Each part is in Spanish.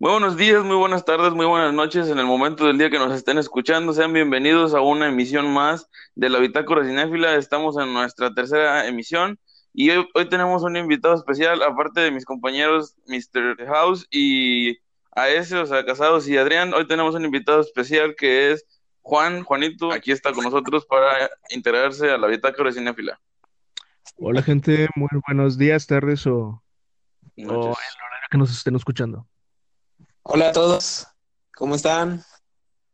Muy buenos días, muy buenas tardes, muy buenas noches en el momento del día que nos estén escuchando. Sean bienvenidos a una emisión más de la Bitácora Cinéfila. Estamos en nuestra tercera emisión y hoy, hoy tenemos un invitado especial, aparte de mis compañeros Mr. House y a ese, o sea, Casados y Adrián. Hoy tenemos un invitado especial que es Juan, Juanito. Aquí está con nosotros para integrarse a la Bitácora Cinéfila. Hola gente, muy buenos días, tardes o, o en el Noches. horario que nos estén escuchando. Hola a todos, ¿cómo están?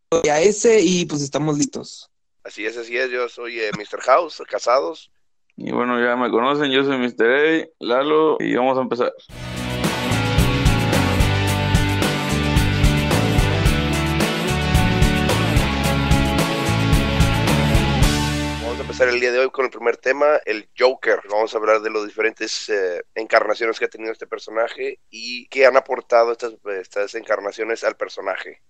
Soy a ese y pues estamos listos. Así es, así es. Yo soy eh, Mr. House, casados. Y bueno, ya me conocen, yo soy Mr. A, Lalo, y vamos a empezar. Empezar el día de hoy con el primer tema, el Joker. Vamos a hablar de las diferentes eh, encarnaciones que ha tenido este personaje y qué han aportado estas, estas encarnaciones al personaje.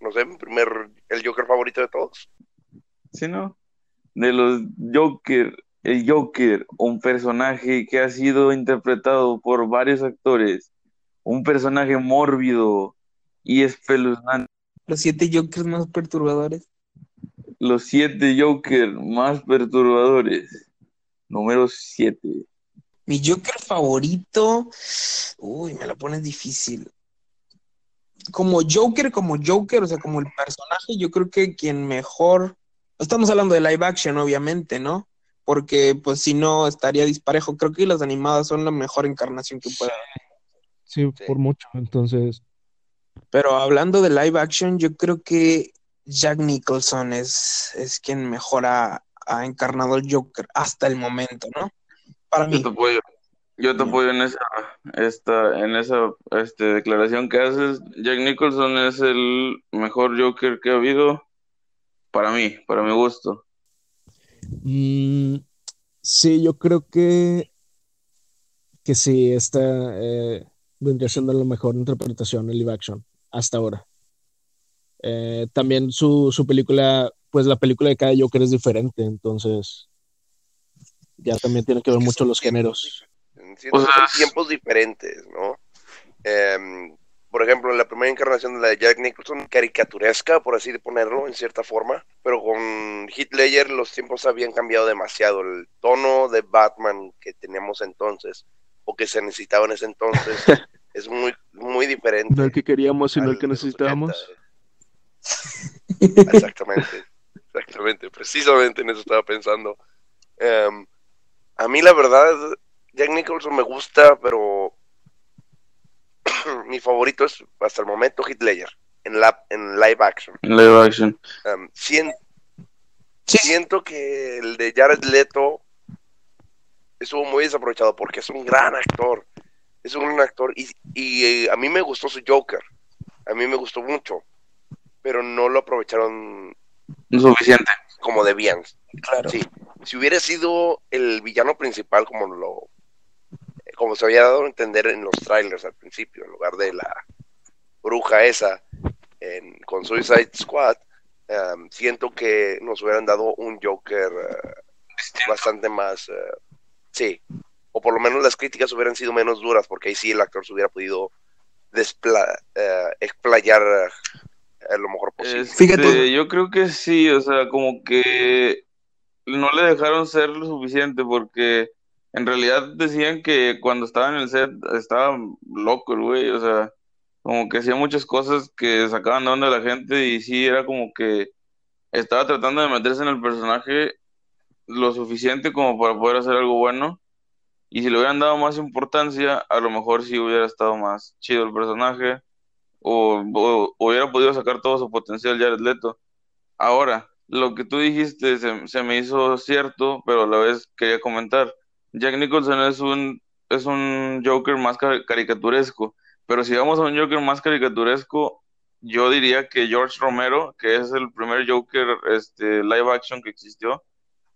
No sé, primer, el Joker favorito de todos. ¿Sí, no? De los Joker, el Joker, un personaje que ha sido interpretado por varios actores, un personaje mórbido y espeluznante. Los siete Jokers más perturbadores. Los siete Joker más perturbadores. Número siete. Mi Joker favorito, uy, me la pones difícil. Como Joker, como Joker, o sea, como el personaje, yo creo que quien mejor, estamos hablando de live action, obviamente, ¿no? Porque pues si no estaría disparejo. Creo que las animadas son la mejor encarnación que pueda haber. Sí, Sí. por mucho. Entonces, Pero hablando de live action, yo creo que Jack Nicholson es, es quien mejor ha, ha encarnado al Joker hasta el momento, ¿no? Para Yo mí. te apoyo. Yo te apoyo en esa, esta, en esa este, declaración que haces. Jack Nicholson es el mejor Joker que ha habido para mí, para mi gusto. mm, sí, yo creo que, que sí, esta eh, vendría siendo la mejor interpretación en live action hasta ahora. Eh, también su, su película, pues la película de cada Joker es diferente, entonces ya también tiene que ver Es que mucho los géneros. Siento son tiempos diferentes, ¿no? Em, por ejemplo, la primera encarnación de la de Jack Nicholson, caricaturesca, por así de ponerlo, en cierta forma, pero con Heath Ledger los tiempos habían cambiado demasiado. El tono de Batman que teníamos entonces, o que se necesitaba en ese entonces, es muy, muy diferente. No el que queríamos, sino al el que necesitábamos. 80. Exactamente, exactamente, precisamente en eso estaba pensando. Em, a mí la verdad, Jack Nicholson me gusta, pero mi favorito es hasta el momento Heath Ledger en, la, en live action. En live action. Em, Sí. siento que el de Jared Leto estuvo muy desaprovechado porque es un gran actor. Es un gran actor y, y, eh, a mí me gustó su Joker. A mí me gustó mucho, pero no lo aprovecharon No suficiente. como debían. Claro. Sí, si hubiera sido el villano principal como lo como se había dado a entender en los trailers al principio, en lugar de la bruja esa en, con Suicide Squad, um, siento que nos hubieran dado un Joker uh, bastante más, uh, sí, o por lo menos las críticas hubieran sido menos duras, porque ahí sí el actor se hubiera podido despla uh, explayar uh, lo mejor posible. Este, Fíjate. yo creo que sí, o sea, como que no le dejaron ser lo suficiente porque en realidad decían que cuando estaba en el set estaba loco el güey, o sea, como que hacía muchas cosas que sacaban de onda a la gente y sí era como que estaba tratando de meterse en el personaje lo suficiente como para poder hacer algo bueno y si le hubieran dado más importancia, a lo mejor sí hubiera estado más chido el personaje o, hubiera podido sacar todo su potencial Jared Leto. Ahora, lo que tú dijiste se, me hizo cierto, pero a la vez quería comentar. Jack Nicholson es un, es un Joker más car- caricaturesco, pero si vamos a un Joker más caricaturesco, yo diría que George Romero, que es el primer Joker este, live action que existió,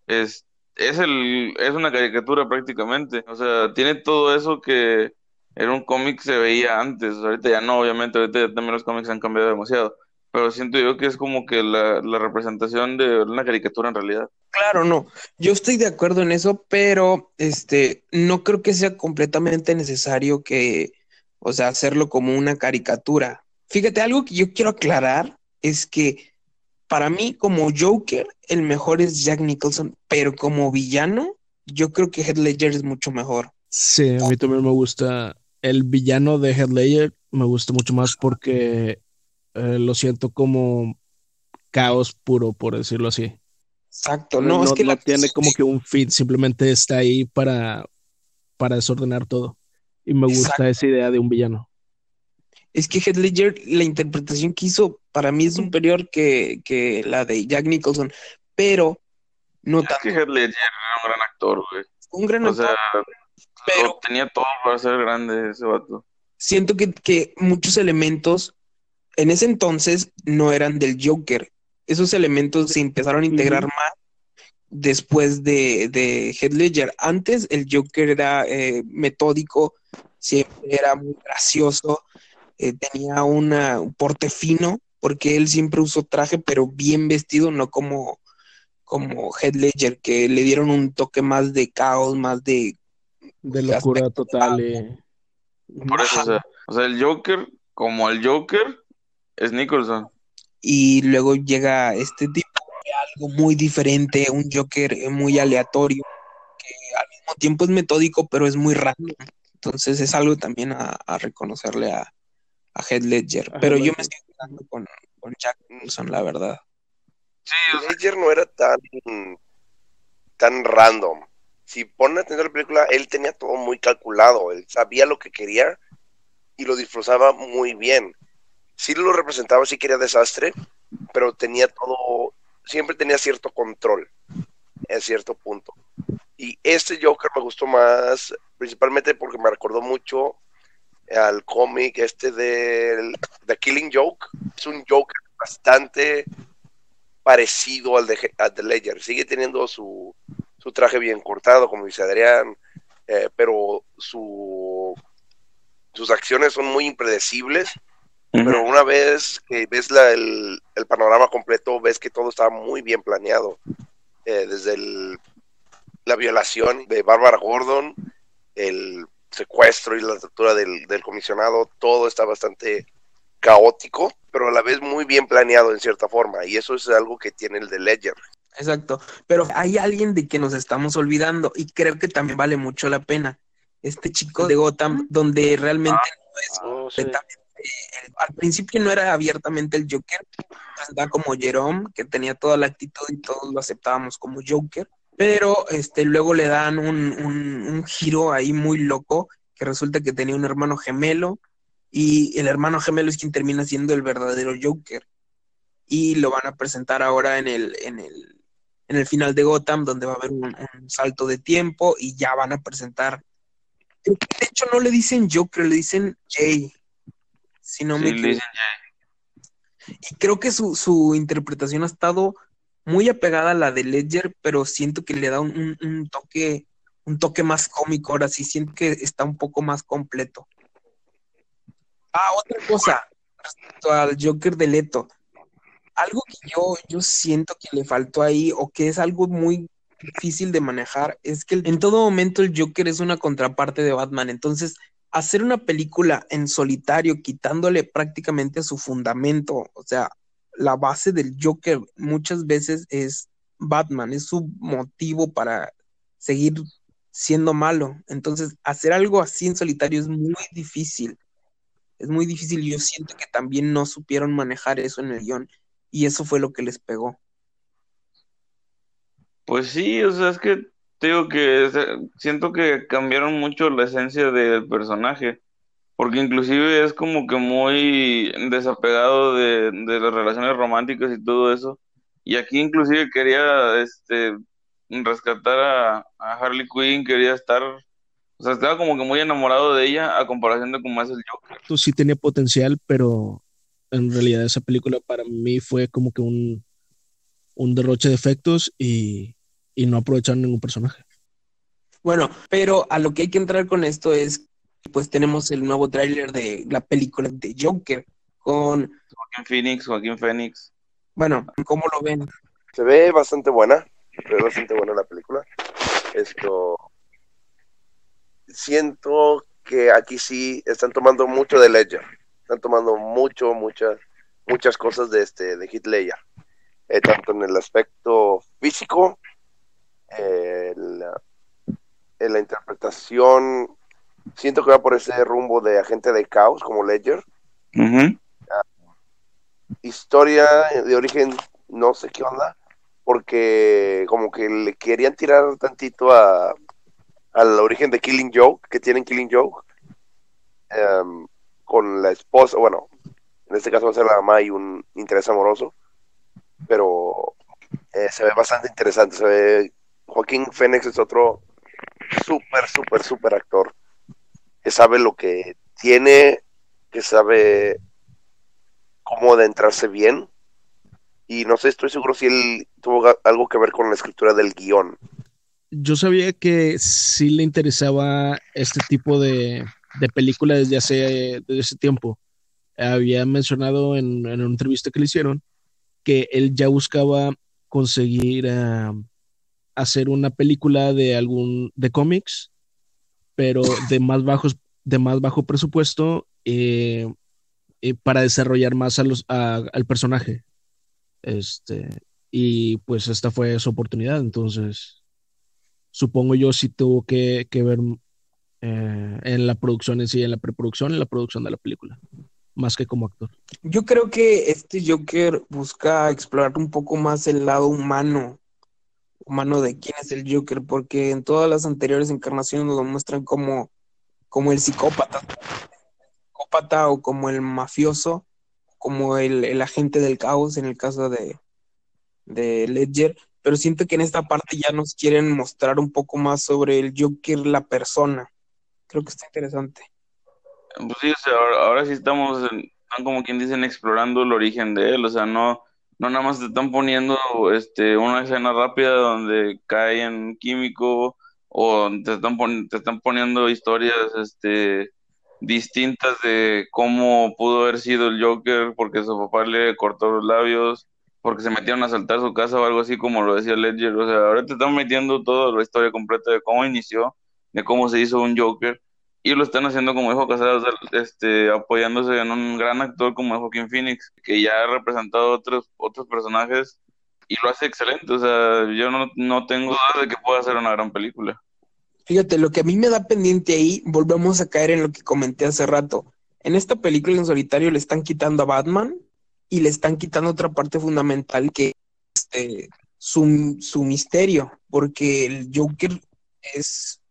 es, es, el, es una caricatura prácticamente. O sea, tiene todo eso que en un cómic se veía antes. Ahorita ya no, obviamente, ahorita ya también los cómics han cambiado demasiado. Pero siento yo que es como que la, la representación de una caricatura en realidad. Claro, no. Yo estoy de acuerdo en eso, pero este, no creo que sea completamente necesario que O sea, hacerlo como una caricatura. Fíjate, algo que yo quiero aclarar es que para mí, como Joker, el mejor es Jack Nicholson, pero como villano, yo creo que Heath Ledger es mucho mejor. Sí, a mí también me gusta. El villano de Heath Ledger me gusta mucho más porque eh, lo siento como caos puro, por decirlo así. Exacto, no, es que no la- tiene como que un fit, simplemente está ahí para, para desordenar todo. Y me gusta Exacto. esa idea de un villano. Es que Heath Ledger, la interpretación que hizo para mí es superior que, que la de Jack Nicholson, pero no Es tanto. que Heath Ledger era un gran actor, güey. Un gran O actor, sea, pero lo tenía todo para ser grande ese vato. siento que, que muchos elementos en ese entonces no eran del Joker. Esos elementos se empezaron a integrar más después de, de Heath Ledger. Antes el Joker era eh, metódico, siempre era muy gracioso, eh, tenía una, un porte fino, porque él siempre usó traje, pero bien vestido, no como, como Heath Ledger, que le dieron un toque más de caos, más de... De locura total. de y- Por eso, o sea, o sea, el Joker, como el Joker, es Nicholson. y luego llega este tipo de algo muy diferente, un Joker eh, muy aleatorio, que al mismo tiempo es metódico, pero es muy random. Entonces es algo también a, a reconocerle a, a Heath Ledger. A Pero yo me estoy quedando con, con Jack Nicholson, la verdad. Sí, o sea, Ledger no era tan, tan random. Si ponen atención a la película, él tenía todo muy calculado. Él sabía lo que quería y lo disfrutaba muy bien. Sí lo representaba, sí quería desastre, pero tenía todo, siempre tenía cierto control en cierto punto. Y este Joker me gustó más, principalmente porque me recordó mucho al cómic este del The Killing Joke. Es un Joker bastante parecido al de, al de Ledger. Sigue teniendo su, su traje bien cortado, como dice Adrián, eh, pero su, sus acciones son muy impredecibles. Pero una vez que ves la- el, el panorama completo, ves que todo estaba muy bien planeado. Eh, desde el- la violación de Bárbara Gordon, el secuestro y la tortura del, del comisionado, todo está bastante caótico, pero a la vez muy bien planeado en cierta forma. Y eso es algo que tiene el de Ledger. Exacto. Pero hay alguien de que nos estamos olvidando y creo que también vale mucho la pena. Este chico de Gotham, donde realmente no es el- al principio no era abiertamente el Joker, presentaba como Jerome, que tenía toda la actitud y todos lo aceptábamos como Joker, pero este, luego le dan un, un- un giro ahí muy loco, que resulta que tenía un hermano gemelo, y el hermano gemelo es quien termina siendo el verdadero Joker. Y lo van a presentar ahora en el, en el, en el final de Gotham, donde va a haber un, un salto de tiempo y ya van a presentar. De hecho no le dicen Joker, le dicen Jay. Si no me le dicen Y creo que su, su interpretación ha estado muy apegada a la de Ledger, pero siento que le da un, un- un toque, un toque más cómico. Ahora sí siento que está un poco más completo. Ah, otra cosa, respecto al Joker de Leto. Algo que yo, yo siento que le faltó ahí, o que es algo muy difícil de manejar, es que en todo momento el Joker es una contraparte de Batman. Entonces, hacer una película en solitario, quitándole prácticamente su fundamento, o sea, la base del Joker muchas veces es Batman, es su motivo para seguir siendo malo. Entonces, hacer algo así en solitario es muy difícil. Es muy difícil. Yo siento que también no supieron manejar eso en el guion. Y eso fue lo que les pegó. Pues sí, o sea, es que te digo que siento que cambiaron mucho la esencia del personaje, porque inclusive es como que muy desapegado de, de las relaciones románticas y todo eso, y aquí inclusive quería este rescatar a, a Harley Quinn, quería estar, o sea, estaba como que muy enamorado de ella a comparación de cómo es el Joker. Esto sí tenía potencial, pero en realidad esa película para mí fue como que un, un derroche de efectos y, y no aprovecharon ningún personaje. Bueno, pero a lo que hay que entrar con esto es, pues tenemos el nuevo tráiler de la película de Joker con, Joaquín Phoenix, Joaquín Phoenix. bueno, ¿cómo lo ven? Se ve bastante buena, se ve bastante buena la película. Esto siento que aquí sí están tomando mucho de Ledger. Están tomando mucho, muchas, muchas cosas de este, de Ledger. Eh, tanto en el aspecto físico, eh, la, en la interpretación, siento que va por ese rumbo de agente de caos como Ledger. Ujú. Historia de origen, no sé qué onda, porque como que le querían tirar tantito a al origen de Killing Joke, que tienen Killing Joke, em, con la esposa, bueno, en este caso va a ser la mamá y un interés amoroso, pero eh, se ve bastante interesante, se ve, Joaquín Phoenix es otro súper, súper, súper actor, que sabe lo que tiene, que sabe cómo adentrarse bien, y no sé, estoy seguro si él tuvo algo que ver con la escritura del guion. Yo sabía que sí le interesaba este tipo de, de película desde hace, desde ese tiempo. Había mencionado en, en una entrevista que le hicieron que él ya buscaba conseguir ah, hacer una película de algún de cómics, pero de más bajos, de más bajo presupuesto eh, eh, para desarrollar más a los, a- al personaje. Este, y pues esta fue su oportunidad, entonces supongo yo sí tuvo que, que ver eh, en la producción en sí, en la preproducción, en la producción de la película, más que como actor. Yo creo que este Joker busca explorar un poco más el lado humano, humano de quién es el Joker, porque en todas las anteriores encarnaciones nos lo muestran como, como el psicópata, psicópata o como el mafioso, como el, el agente del caos en el caso de, de Ledger, pero siento que en esta parte ya nos quieren mostrar un poco más sobre el Joker, la persona. Creo que está interesante. Pues sí, o sea, ahora, sí estamos, están como quien dicen, explorando el origen de él, o sea, no, no nada más te están poniendo este, una escena rápida donde cae en químico o te están, te están poniendo historias este, distintas de cómo pudo haber sido el Joker porque su papá le cortó los labios, porque se metieron a asaltar su casa o algo así como lo decía Ledger, o sea, ahora te están metiendo toda la historia completa de cómo inició, de cómo se hizo un Joker y lo están haciendo como dijo Casados, este, apoyándose en un gran actor como es Joaquín Phoenix, que ya ha representado otros, otros personajes y lo hace excelente. O sea, yo no, no tengo duda de que pueda hacer una gran película. Fíjate, lo que a mí me da pendiente ahí, volvemos a caer en lo que comenté hace rato. En esta película en solitario le están quitando a Batman y le están quitando otra parte fundamental que es este, su, su misterio, porque el Joker es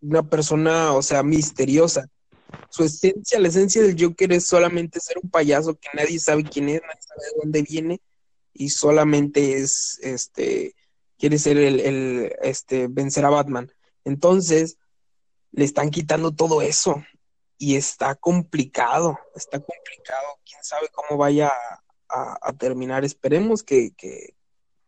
una persona, o sea, misteriosa. Su esencia, la esencia del Joker es solamente ser un payaso que nadie sabe quién es, nadie sabe de dónde viene y solamente es, este, quiere ser el, el este, vencer a Batman. Entonces, le están quitando todo eso y está complicado, está complicado. Quién sabe cómo vaya a, a- terminar. Esperemos que, que,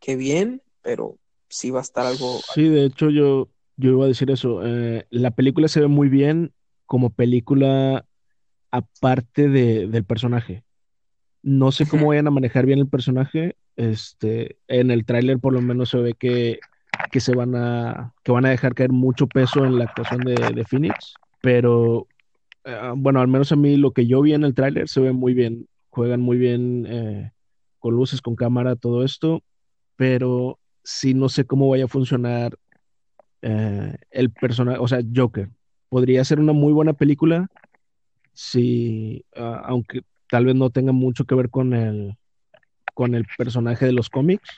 que bien, pero sí va a estar algo. Sí, de hecho yo, yo iba a decir eso. eh, la película se ve muy bien como película aparte de, del personaje. No sé cómo vayan a manejar bien el personaje. Este, en el tráiler por lo menos se ve que, que se van a, que van a dejar caer mucho peso en la actuación de, de Phoenix. Pero eh, bueno, al menos a mí lo que yo vi en el tráiler se ve muy bien. Juegan muy bien eh, con luces, con cámara, todo esto. Pero sí no sé cómo vaya a funcionar eh, el personaje, o sea, Joker. Podría ser una muy buena película si, ah, aunque tal vez no tenga mucho que ver con el, con el personaje de los cómics,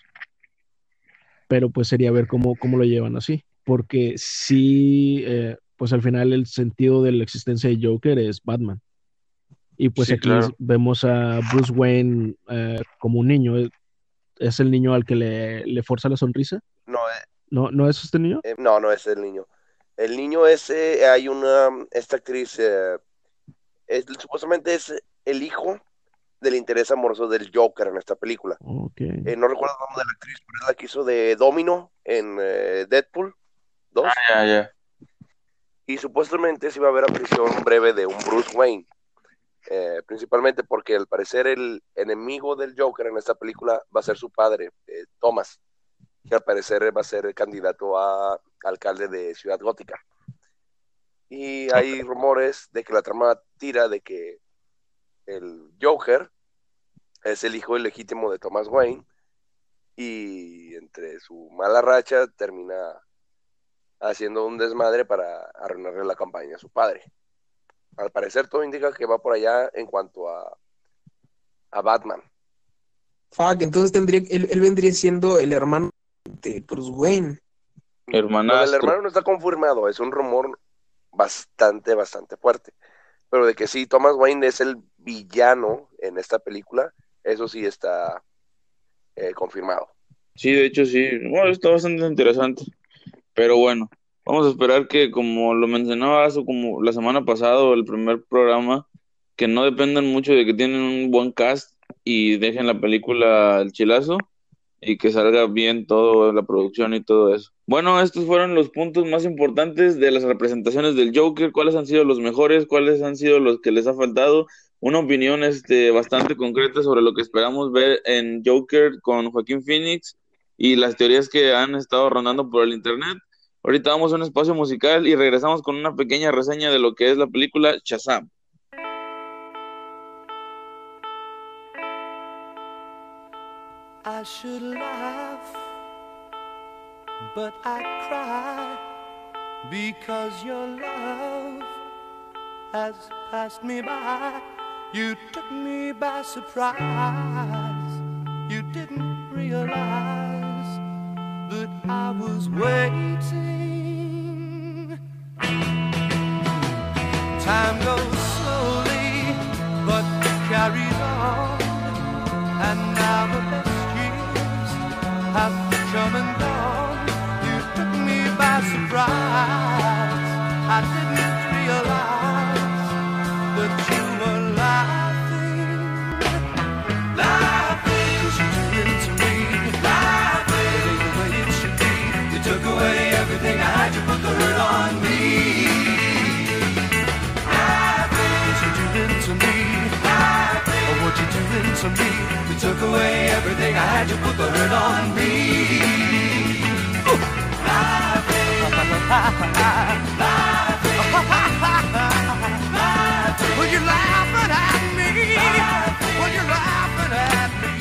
pero pues sería ver cómo, cómo lo llevan así. Porque sí, eh, pues al final el sentido de la existencia de Joker es Batman. Y pues Sí, aquí claro. vemos a Bruce Wayne eh, como un niño. Es, es el niño al que le, le forza la sonrisa. No, eh, ¿No, ¿No es este niño? eh, no, no es el niño. El niño ese, hay una, esta actriz, eh, es- supuestamente es el hijo del interés amoroso del Joker en esta película. Ok. Eh, no recuerdo el nombre de la actriz, pero es la que hizo de Domino en eh, Deadpool 2. Ya, ya. Y supuestamente se iba a ver aparición breve de un Bruce Wayne. Eh, principalmente porque al parecer el enemigo del Joker en esta película va a ser su padre, eh, Thomas, que al parecer va a ser el candidato a alcalde de Ciudad Gótica. Y hay rumores de que la trama tira de que el Joker es el hijo ilegítimo de Thomas Wayne y entre su mala racha termina haciendo un desmadre para arruinarle la campaña a su padre. Al parecer todo indica que va por allá en cuanto a, a Batman. Fuck, entonces tendría, él, él vendría siendo el hermano de Bruce Wayne. Lo del Hermanastro. hermano no está confirmado, es un rumor bastante, bastante fuerte. Pero de que sí, Thomas Wayne es el villano en esta película, eso sí está eh, confirmado. Sí, de hecho sí. Bueno, está bastante interesante. Pero bueno, vamos a esperar que, como lo mencionabas, o como la semana pasada, o el primer programa, que no dependan mucho de que tienen un buen cast y dejen la película al chilazo y que salga bien todo, la producción y todo eso. Bueno, estos fueron los puntos más importantes de las representaciones del Joker. ¿Cuáles han sido los mejores? ¿Cuáles han sido los que les ha faltado? Una opinión este, bastante concreta sobre lo que esperamos ver en Joker con Joaquín Phoenix y las teorías que han estado rondando por el internet. Ahorita vamos a un espacio musical y regresamos con una pequeña reseña de lo que es la película Shazam. I should laugh, but I cry because your love has passed me by. You took me by surprise. You didn't realize that I was waiting. Time goes have come and gone. You took me by surprise. I didn't realize that you were laughing, laughing. 'Cause you did to me, laughing. The way it should be. You took away everything I had. You put the hurt on me. Laughing. 'Cause you did to me, laughing. Oh, what you doing to me? You took away everything I had. You put the hurt on me. Ooh. Laughing. Well, you're laughing at me. Well, you're laughing at me.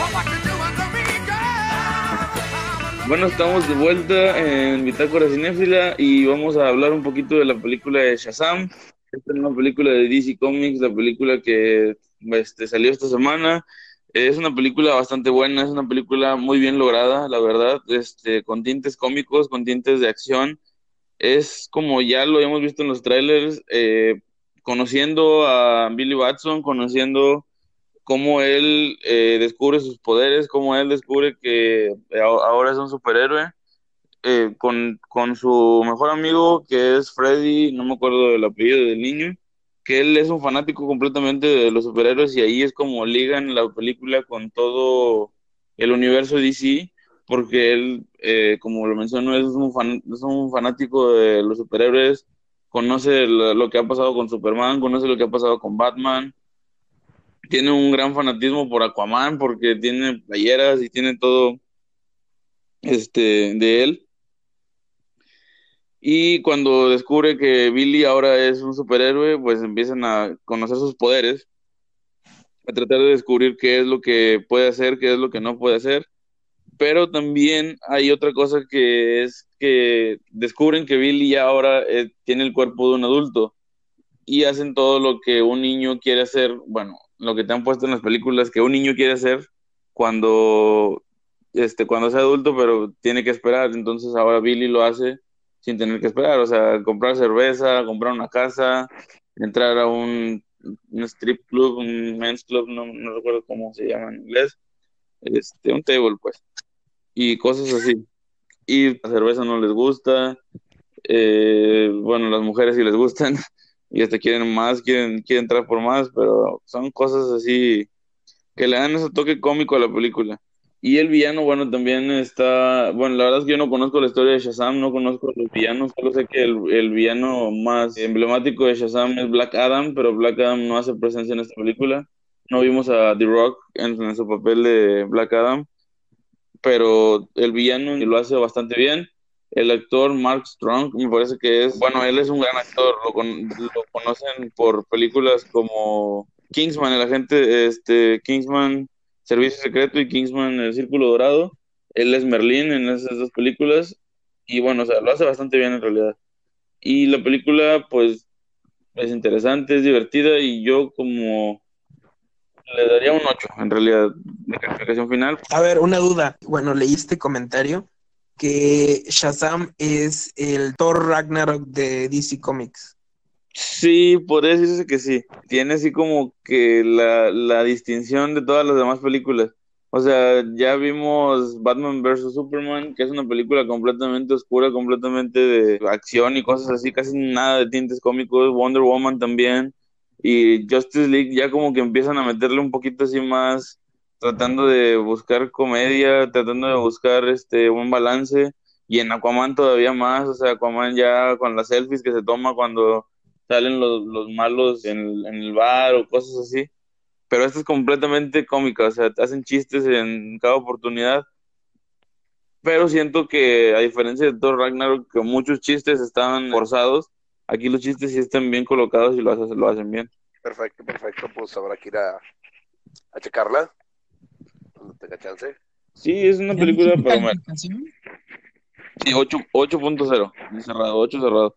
What you doing to me, girl? Bueno, estamos de vuelta en Bitácora Cinéfila y vamos a hablar un poquito de la película de Shazam. Esta es una película de DC Comics, la película que este, salió esta semana. Es una película bastante buena, es una película muy bien lograda, la verdad, este, con tintes cómicos, con tintes de acción. Es como ya lo hemos visto en los trailers, eh, conociendo a Billy Batson, conociendo cómo él eh, descubre sus poderes, cómo él descubre que a- ahora es un superhéroe, eh, con, con su mejor amigo que es Freddy, no me acuerdo del apellido del niño, que él es un fanático completamente de los superhéroes y ahí es como ligan la película con todo el universo DC, porque él, eh, como lo mencionó, es un, fan- es un fanático de los superhéroes, conoce lo que ha pasado con Superman, conoce lo que ha pasado con Batman, tiene un gran fanatismo por Aquaman porque tiene playeras y tiene todo este de él. Y cuando descubre que Billy ahora es un superhéroe, pues empiezan a conocer sus poderes, a tratar de descubrir qué es lo que puede hacer, qué es lo que no puede hacer. Pero también hay otra cosa que es que descubren que Billy ya ahora eh, tiene el cuerpo de un adulto y hacen todo lo que un niño quiere hacer, bueno, lo que te han puesto en las películas que un niño quiere hacer cuando este cuando sea adulto, pero tiene que esperar, entonces ahora Billy lo hace sin tener que esperar, o sea, comprar cerveza, comprar una casa, entrar a un, strip club, un men's club, no, no recuerdo cómo se llama en inglés, este, un table pues, y cosas así. Y la cerveza no les gusta, eh, bueno, las mujeres sí les gustan, y hasta quieren más, quieren, quieren entrar por más, pero son cosas así que le dan ese toque cómico a la película. Y el villano, bueno, también está, bueno, la verdad es que yo no conozco la historia de Shazam, no conozco los villanos, solo sé que el, el villano más emblemático de Shazam es Black Adam, pero Black Adam no hace presencia en esta película. No vimos a The Rock en, en su papel de Black Adam, pero el villano lo hace bastante bien. el actor Mark Strong, me parece que es, bueno, él es un gran actor, lo, con- lo conocen por películas como Kingsman, el agente, este, Kingsman, Servicio Secreto y Kingsman, El Círculo Dorado. Él es Merlín en esas dos películas y bueno, o sea, lo hace bastante bien en realidad. Y la película, pues, es interesante, es divertida y yo como le daría un 8 en realidad de calificación final. A ver, una duda. Bueno, leí este comentario que Shazam es el Thor Ragnarok de DC Comics. Sí, podría decirse que sí. Tiene así como que la, la distinción de todas las demás películas. O sea, ya vimos Batman vs. Superman, que es una película completamente oscura, completamente de acción y cosas así, casi nada de tintes cómicos. Wonder Woman también. Y Justice League ya como que empiezan a meterle un poquito así más, tratando de buscar comedia, tratando de buscar este un balance. Y en Aquaman todavía más, o sea, Aquaman ya con las selfies que se toma cuando salen los, los malos en, en el bar o cosas así. Pero esta es completamente cómica, o sea, te hacen chistes en cada oportunidad. Pero siento que, a diferencia de Thor Ragnarok, que muchos chistes estaban forzados, aquí los chistes sí están bien colocados y lo hacen, lo hacen bien. Perfecto, perfecto. Pues habrá que ir a, a checarla. Cuando tenga chance. Sí, es una película para. Sí, 8 8.0, cerrado, 8 cerrado.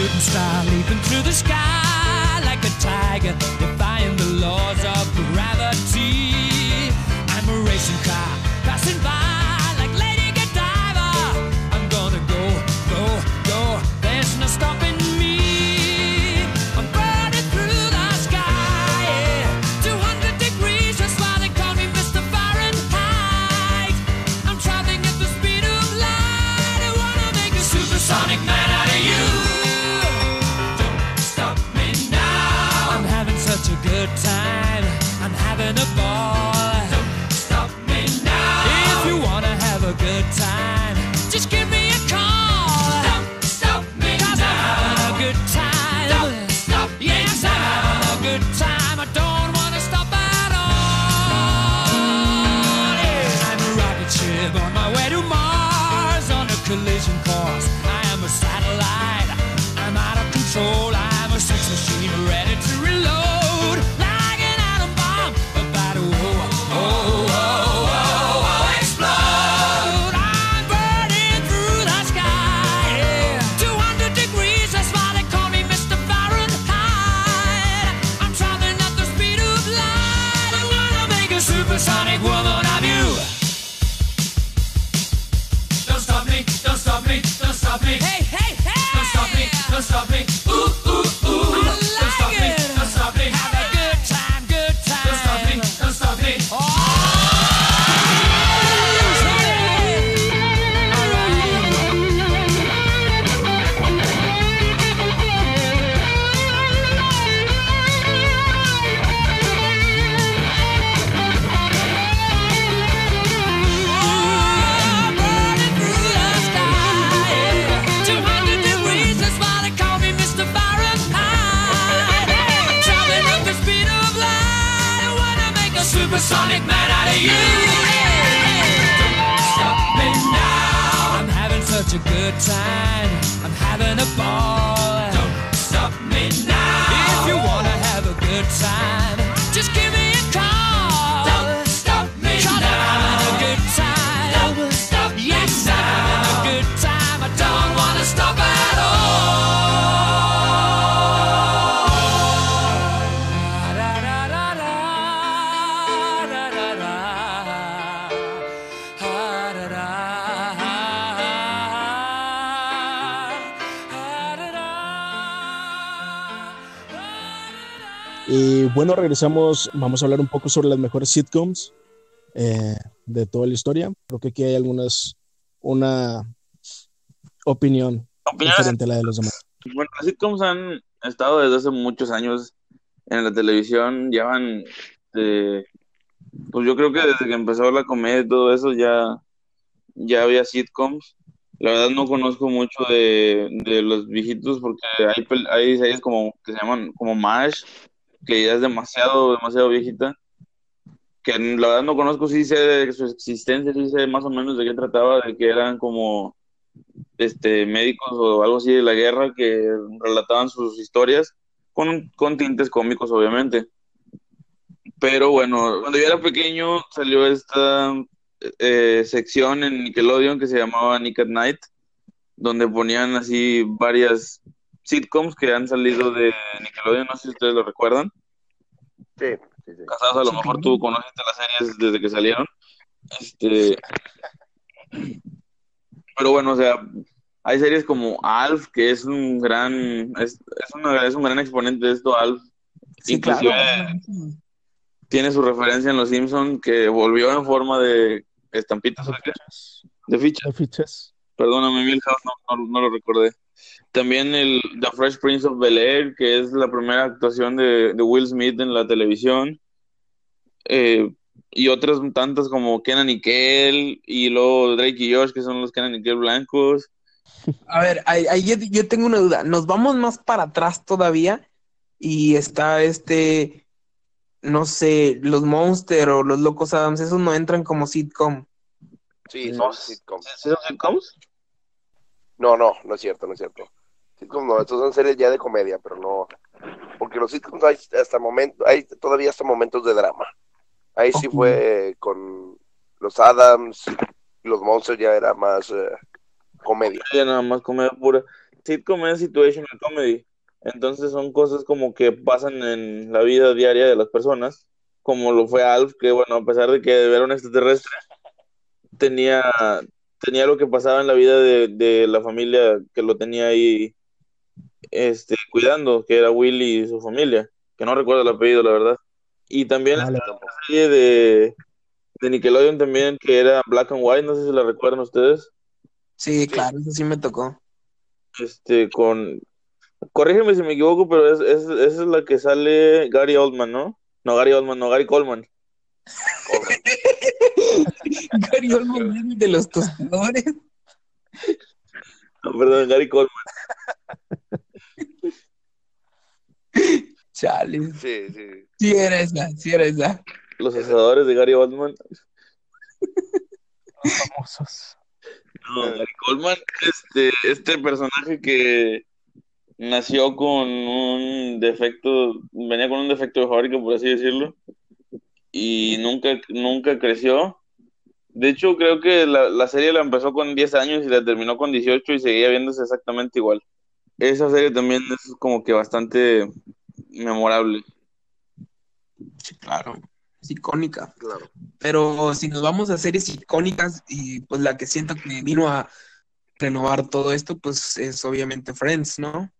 Shooting star leaping through the sky I'm having a ball. Bueno, regresamos, vamos a hablar un poco sobre las mejores sitcoms. eh, de toda la historia. Creo que aquí hay algunas, una opinión Opiniones diferente a la de los demás. Bueno, las sitcoms han estado desde hace muchos años en la televisión, llevan, eh, pues yo creo que desde que empezó la comedia y todo eso ya, ya había sitcoms. La verdad no conozco mucho de, de los viejitos porque hay, hay series como que se llaman como MASH, que ya es demasiado, demasiado viejita. Que la verdad no conozco, sí sé de su existencia, sí sé más o menos de qué trataba, de que eran como este, médicos o algo así de la guerra que relataban sus historias con, con tintes cómicos, obviamente. Pero bueno, cuando yo era pequeño salió esta eh, sección en Nickelodeon que se llamaba Nick at Night, donde ponían así varias sitcoms que han salido de Nickelodeon, no sé si ustedes lo recuerdan. Sí, sí, sí. Casados, a lo mejor tú conociste las series desde que salieron. Este, pero bueno, o sea, hay series como Alf, que es un gran, es, es, una- es un gran exponente de esto, Alf. Sí, Inclusive claro. tiene su referencia en Los Simpson que volvió en forma de estampitas. De ficha. De fichas. Perdóname, Milhouse, no, no, no lo recordé. También el The Fresh Prince of Bel Air, que es la primera actuación de, de Will Smith en la televisión. Eh, y otras tantas como Kenan y Kel, y luego Drake y Josh, que son los Kenan y Kel blancos. A ver, ahí, ahí yo, yo tengo una duda. Nos vamos más para atrás todavía y está este, no sé, los Monster o los Locos Adams, esos no entran como sitcom. Sí, No, son sitcoms. ¿Sí son sitcoms? No, no, no es cierto, no es cierto. Sitcoms no, estos son series ya de comedia, pero no. Porque los sitcoms hay hasta momento, hay todavía hasta momentos de drama. Ahí sí fue con los Adams, y los Monsters ya era más eh, comedia. Ya nada más comedia pura. Sitcom es situational comedy. Entonces son cosas como que pasan en la vida diaria de las personas, como lo fue Alf, que bueno, a pesar de que era un extraterrestre, tenía, tenía lo que pasaba en la vida de, de la familia que lo tenía ahí este, cuidando, que era Willy y su familia, que no recuerdo el apellido, la verdad. Y también la serie de, de Nickelodeon también, que era Black and White, no sé si la recuerdan ustedes. Sí, claro, eso sí me tocó. este, con, corrígeme si me equivoco, pero es, es- esa es la que sale Gary Oldman, ¿no? No, Gary Oldman, no, Gary Coleman. Gary Oldman de los tostadores. No, perdón, Gary Coleman. Chale. Sí, sí. Sí era esa, sí era esa. Los asadores de Gary Oldman. Los famosos. No, Gary Coleman, este, este personaje que nació con un defecto, venía con un defecto de fábrica, por así decirlo, y nunca, nunca creció. De hecho, creo que la, la serie la empezó con 10 años y la terminó con 18 y seguía viéndose exactamente igual. Esa serie también es como que bastante memorable. Sí, claro. Es icónica. Claro. Pero si nos vamos a series icónicas y pues la que siento que vino a renovar todo esto, pues es obviamente Friends, ¿no?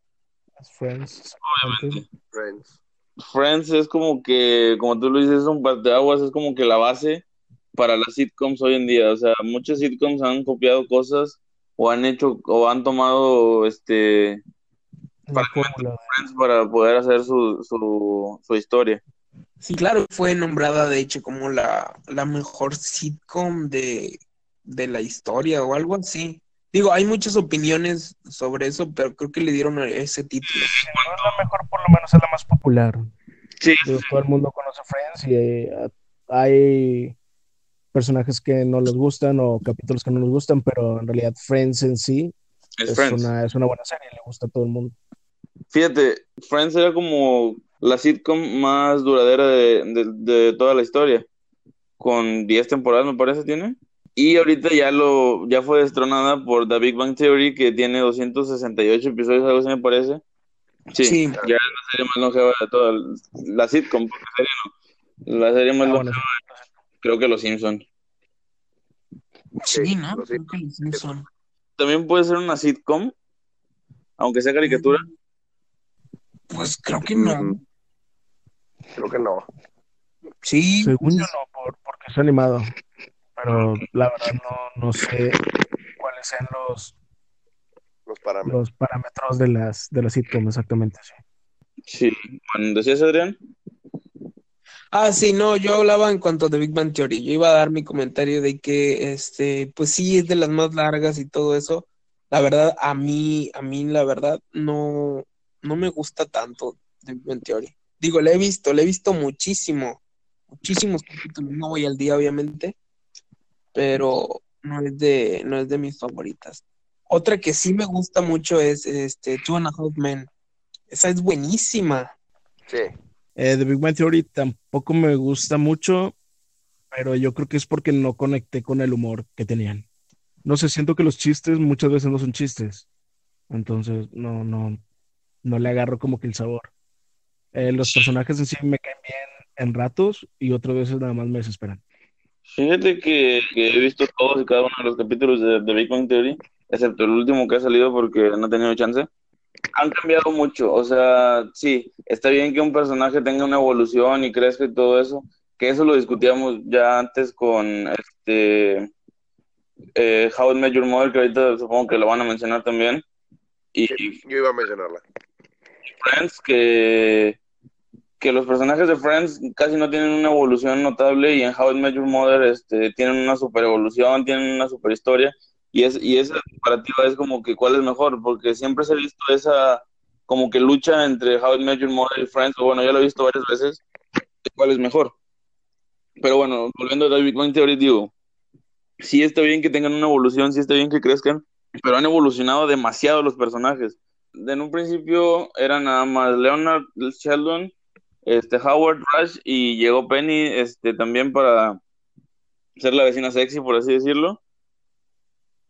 Friends. Friends. Friends es como que, como tú lo dices, es un parteaguas, es como que la base para las sitcoms hoy en día. O sea, muchas sitcoms han copiado cosas o han hecho o han tomado este de- Friends para poder hacer su, su, su historia. Sí, claro, fue nombrada de hecho como la, la mejor sitcom de, de la historia o algo así. Digo, hay muchas opiniones sobre eso, pero creo que le dieron ese título. Si no es la mejor, por lo menos es la más popular. Sí, todo el mundo conoce Friends y eh, hay personajes que no les gustan o capítulos que no les gustan, pero en realidad Friends en sí es es una, es una buena serie, le gusta a todo el mundo. Fíjate, Friends era como la sitcom más duradera de, de- de toda la historia, con 10 temporadas me parece tiene. Y ahorita ya lo ya fue destronada por The Big Bang Theory, que tiene 268 episodios, algo así me parece. Sí, Sí. ya es la serie más longeva de toda la sitcom, porque serie no. La serie más Ah, bueno, longeva, creo que Los Simpson. Sí, ¿no? Creo que los Simpson. También puede ser una sitcom, aunque sea caricatura. Pues creo que no. Mm, Creo que no. Sí, según yo no, por- porque es animado, pero la verdad no, no sé cuáles sean los, Los parámetros. los parámetros de las, de las sitcom exactamente. Sí. Sí, bueno, ¿decías Adrián? Ah, sí, no, yo hablaba en cuanto a The Big Bang Theory. Yo iba a dar mi comentario de que, este, pues sí, es de las más largas y todo eso. La verdad, a mí, a mí, la verdad, no, no me gusta tanto The Big Bang Theory. Digo, le he visto, le he visto muchísimo, muchísimos capítulos. No voy al día, obviamente, pero no es de, no es de mis favoritas. Otra que sí me gusta mucho es, este, Two and a Half Men. Esa es buenísima. Sí. Eh, The Big Bang Theory tampoco me gusta mucho, pero yo creo que es porque no conecté con el humor que tenían. No sé, siento que los chistes muchas veces no son chistes. Entonces, no, no, no le agarro como que el sabor. Eh, los personajes en sí me caen bien en ratos y otras veces nada más me desesperan. Fíjate que, que he visto todos y cada uno de los capítulos de, de Big Bang Theory, excepto el último que ha salido porque no he tenido chance. Han cambiado mucho, o sea, sí, está bien que un personaje tenga una evolución y crezca y todo eso, que eso lo discutíamos ya antes con este eh, How I Met Your Mother, que ahorita supongo que lo van a mencionar también, y Sí, Yo iba a mencionarla. Friends, que, que los personajes de Friends casi no tienen una evolución notable y en How I Met Your Mother este, tienen una super evolución, tienen una super historia y, es, y esa comparativa es como que cuál es mejor, porque siempre se ha visto esa como que lucha entre How I Met Your Mother y Friends, o bueno, ya lo he visto varias veces, de cuál es mejor. Pero bueno, volviendo a David Bang Theory, digo, sí está bien que tengan una evolución, sí está bien que crezcan, pero han evolucionado demasiado los personajes. En un principio eran nada más Leonard Sheldon, este Howard Rush y llegó Penny este también para ser la vecina sexy, por así decirlo.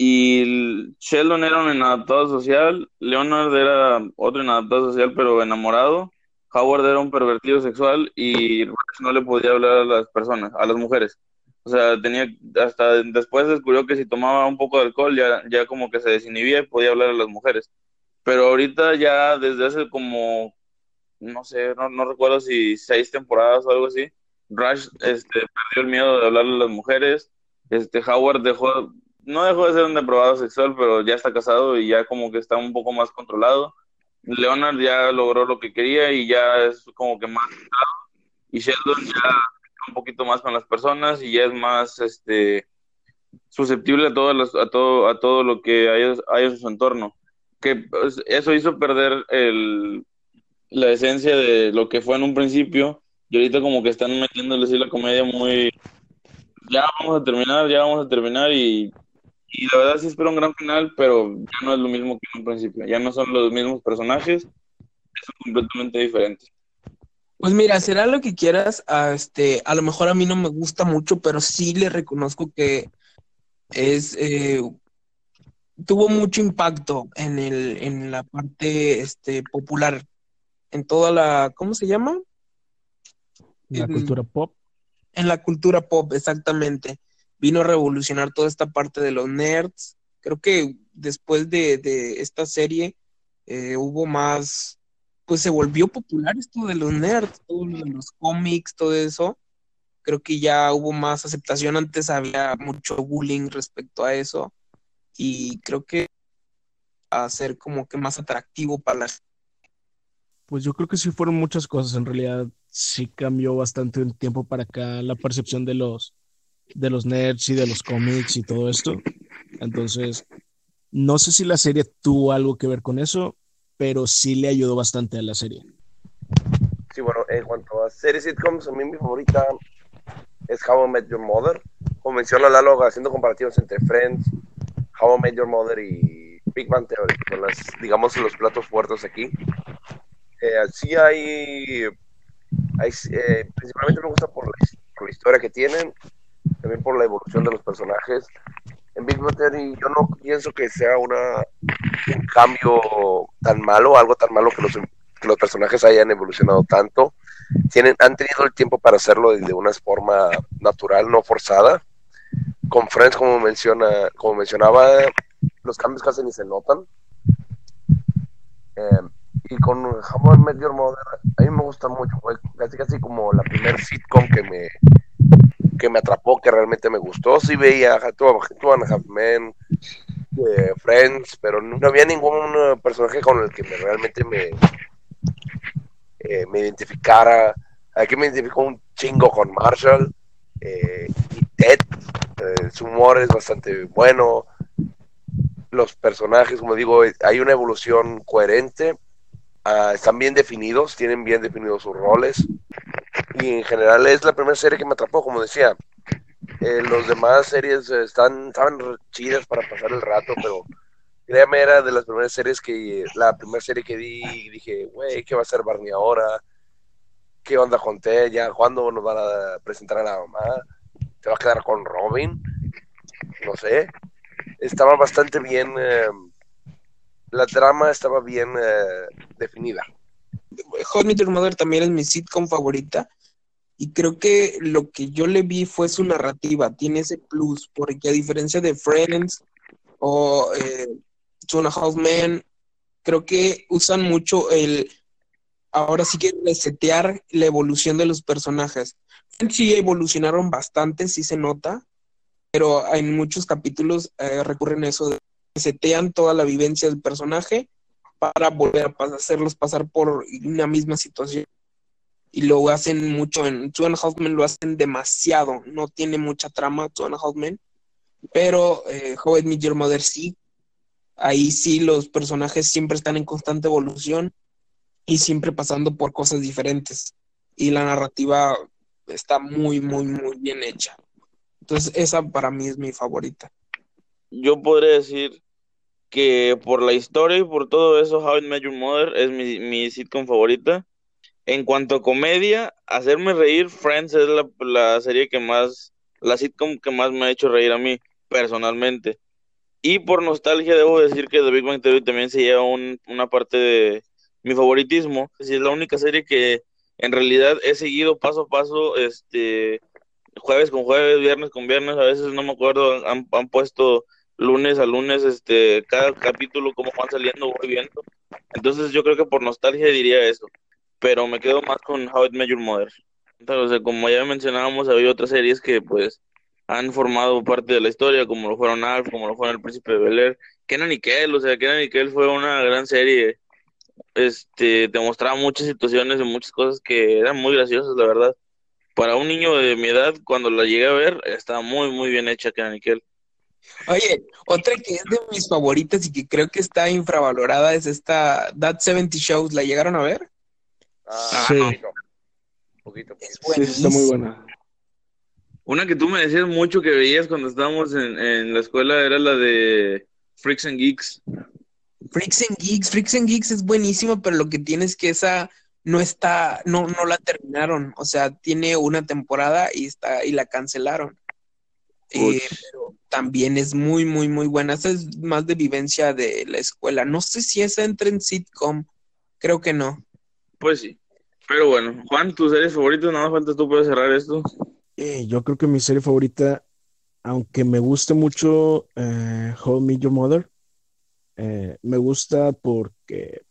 Y el- Sheldon era un inadaptado social, Leonard era otro inadaptado social pero enamorado, Howard era un pervertido sexual y no le podía hablar a las personas, a las mujeres. O sea, tenía, hasta después descubrió que si tomaba un poco de alcohol ya, ya como que se desinhibía y podía hablar a las mujeres. Pero ahorita ya desde hace como, no sé, no, no recuerdo si seis temporadas o algo así, Rush este, perdió el miedo de hablarle a las mujeres. Este, Howard dejó, no dejó de ser un depravado sexual, pero ya está casado y ya como que está un poco más controlado. Leonard ya logró lo que quería y ya es como que más. Y Sheldon ya un poquito más con las personas y ya es más este susceptible a todo, las- a todo, a todo lo que hay, hay en su entorno. Que pues, eso hizo perder el, la esencia de lo que fue en un principio y ahorita como que están metiéndole así la comedia muy ya vamos a terminar, ya vamos a terminar y, y la verdad sí espero un gran final, pero ya no es lo mismo que en un principio, ya no son los mismos personajes, son completamente diferentes. Pues mira, será lo que quieras. a este, a lo mejor a mí no me gusta mucho, pero sí le reconozco que es eh, tuvo mucho impacto en el, en la parte este, popular, en toda la, ¿cómo se llama? La cultura pop. En la cultura pop, exactamente. Vino a revolucionar toda esta parte de los nerds. Creo que después de, de esta serie eh, hubo más, pues se volvió popular esto de los nerds, todo los cómics, todo eso. Creo que ya hubo más aceptación. Antes había mucho bullying respecto a eso. Y creo que a ser como que más atractivo para las Pues yo creo que sí fueron muchas cosas. En realidad sí cambió bastante un tiempo para acá la percepción de los, de los nerds y de los cómics y todo esto. Entonces, no sé si la serie tuvo algo que ver con eso, pero sí le ayudó bastante a la serie. Sí, bueno, en cuanto a series sitcoms, a mí mi favorita es How I Met Your Mother. Como menciona Lalo, haciendo comparativos entre Friends, How I Met Your Mother y Big Bang Theory, son las, digamos, los platos fuertes aquí. Eh, sí hay, hay eh, principalmente me gusta por la, por la historia que tienen, también por la evolución de los personajes. En Big Bang Theory yo no pienso que sea un cambio tan malo, algo tan malo que los, que los personajes hayan evolucionado tanto. Tienen, han tenido el tiempo para hacerlo de, una forma natural, no forzada. Con Friends, como, menciona, como mencionaba, los cambios casi ni se notan. Eh, y con How I Met Mother, a mí me gusta mucho, casi casi como la primer sitcom que me, que me atrapó, que realmente me gustó. Sí veía Two and a Half Men, Friends, pero no había ningún eh, personaje con el que me, realmente me, eh, me identificara. Aquí me identificó un chingo con Marshall eh, y Ted. su humor es bastante bueno. Los personajes, como digo, hay una evolución coherente. Ah, están bien definidos, tienen bien definidos sus roles. Y en general es la primera serie que me atrapó, como decía. Eh, los demás series eh, están, estaban chidas para pasar el rato, pero créame, era de las primeras series que, la primera serie que di, dije, güey, ¿qué va a hacer Barney ahora? ¿Qué onda con Ted? ¿Ya cuándo nos van a presentar a la mamá? ¿Te va a quedar con Robin? No sé. Estaba bastante bien, eh, la trama estaba bien definida. Hot Meet Your Mother también es mi sitcom favorita. Y creo que lo que yo le vi fue su narrativa. Tiene ese plus, porque a diferencia de Friends o eh, Two and Half Men, creo que usan mucho el. Ahora sí que resetear la evolución de los personajes. Sí evolucionaron bastante, sí se nota, pero en muchos capítulos eh, recurren a eso de resetean toda la vivencia del personaje para volver a hacerlos pasar por una misma situación. Y lo hacen mucho en Two Men, lo hacen demasiado. No tiene mucha trama Two and Men, pero eh, How Mother sí. Ahí sí los personajes siempre están en constante evolución y siempre pasando por cosas diferentes. Y la narrativa está muy, muy, muy bien hecha. Entonces esa para mí es mi favorita. Yo podría decir que por la historia y por todo eso, How I Met Your Mother es mi, mi sitcom favorita. En cuanto a comedia, hacerme reír, Friends es la, la serie que más, la sitcom que más me ha hecho reír a mí, personalmente. Y por nostalgia, debo decir que The Big Bang Theory también se un- una parte de mi favoritismo. Es la única serie que en realidad he seguido paso a paso, este, jueves con jueves, viernes con viernes, a veces no me acuerdo, han, han puesto lunes a lunes, este, cada capítulo, cómo van saliendo, voy viendo. Entonces yo creo que por nostalgia diría eso, pero me quedo más con How I Met Your Mother. Entonces, como ya mencionábamos, había otras series que pues han formado parte de la historia, como lo fueron Alf, como lo fueron El Príncipe de Bel-Air, Kenan y Kel, o sea, Kenan y Kel fue una gran serie, este, te mostraba muchas situaciones y muchas cosas que eran muy graciosas, la verdad. Para un niño de mi edad, cuando la llegué a ver, estaba muy, muy bien hecha Kenan y Kel. Oye, otra que es de mis favoritas y que creo que está infravalorada es esta That 70 Shows. ¿La llegaron a ver? Ah, Sí. poquito. Poquito, Es. Sí, está muy buena. Una que tú me decías mucho que veías cuando estábamos en, en la escuela era la de Freaks and Geeks. Freaks and Geeks, Freaks and Geeks es buenísima, pero lo que tiene es que esa no está, no, no la terminaron. O sea, tiene una temporada y está, y la cancelaron. Eh, pero también es muy, muy, muy buena. Esa es más de vivencia de la escuela. No sé si esa entra en sitcom. Creo que no. Pues sí. Pero bueno, Juan, tus series favoritas, nada más falta tú puedes cerrar esto. Eh, yo creo que mi serie favorita, aunque me guste mucho eh, How I Met Your Mother, eh, me gusta porque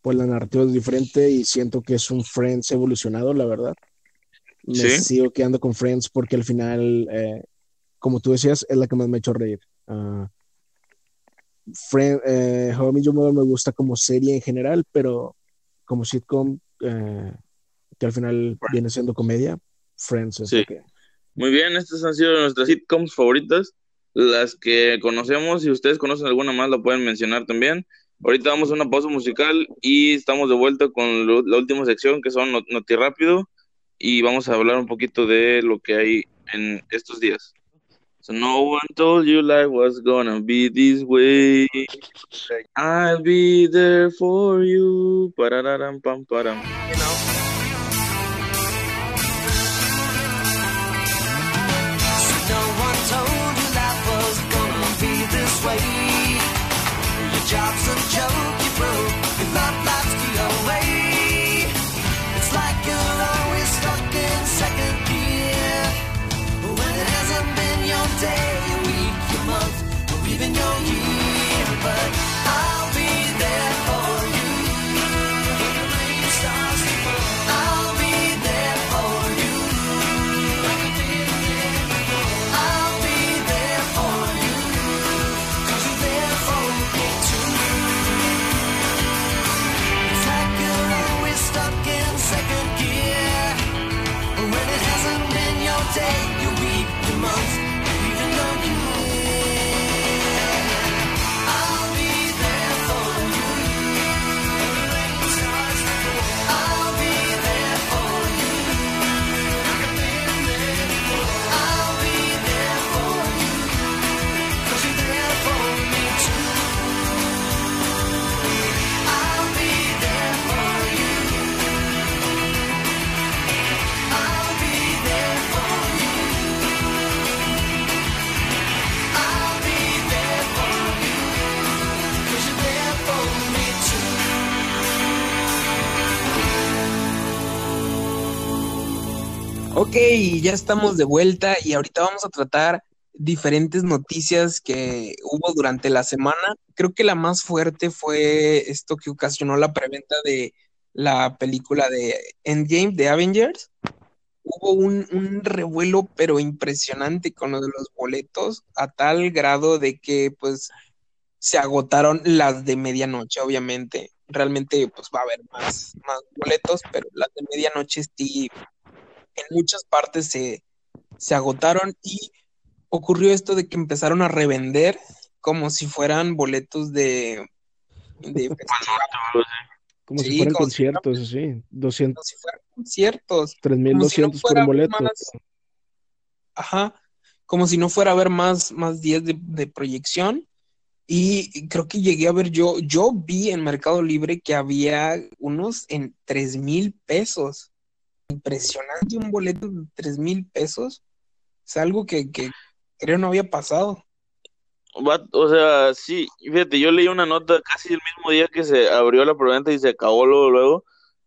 pues la narrativa es diferente y siento que es un Friends evolucionado, la verdad. Me Sí. sigo quedando con Friends porque al final, eh, como tú decías, es la que más me ha hecho reír. Ah, Friend- eh, How I Met Your Mother me gusta como serie en general, pero como sitcom, eh, que al final viene siendo comedia, Friends es Sí. que... Muy bien, estas han sido nuestras sitcoms favoritas, las que conocemos. Si ustedes conocen alguna más, la pueden mencionar también. Ahorita vamos a una pausa musical y estamos de vuelta con lo- la última sección que son Not- Noti Rápido y vamos a hablar un poquito de lo que hay en estos días. So no one told you life was gonna be this way. I'll be there for you. Parararam, pam, param. You know? No one told you life was gonna be this way. Your job's Ok, ya estamos de vuelta y ahorita vamos a tratar diferentes noticias que hubo durante la semana. Creo que la más fuerte fue esto que ocasionó la preventa de la película de Endgame de Avengers. Hubo un, revuelo pero impresionante con lo de los boletos a tal grado de que pues se agotaron las de medianoche, obviamente. Realmente pues va a haber más, más boletos, pero las de medianoche sí en muchas partes se, se agotaron y ocurrió esto de que empezaron a revender como si fueran boletos de, de festival, Como si Sí, fueran como si fueran- conciertos, así. 200, como si fueran conciertos. 3200 por fuera boleto. más- Ajá, como si no fuera a haber más, más días de, de proyección. Y creo que llegué a ver yo, yo vi en Mercado Libre que había unos en tres mil pesos. Impresionante un boleto de tres mil pesos. Es algo que, que creo no había pasado. O sea, sí, fíjate, yo leí una nota casi el mismo día que se abrió la preventa y se acabó luego, luego.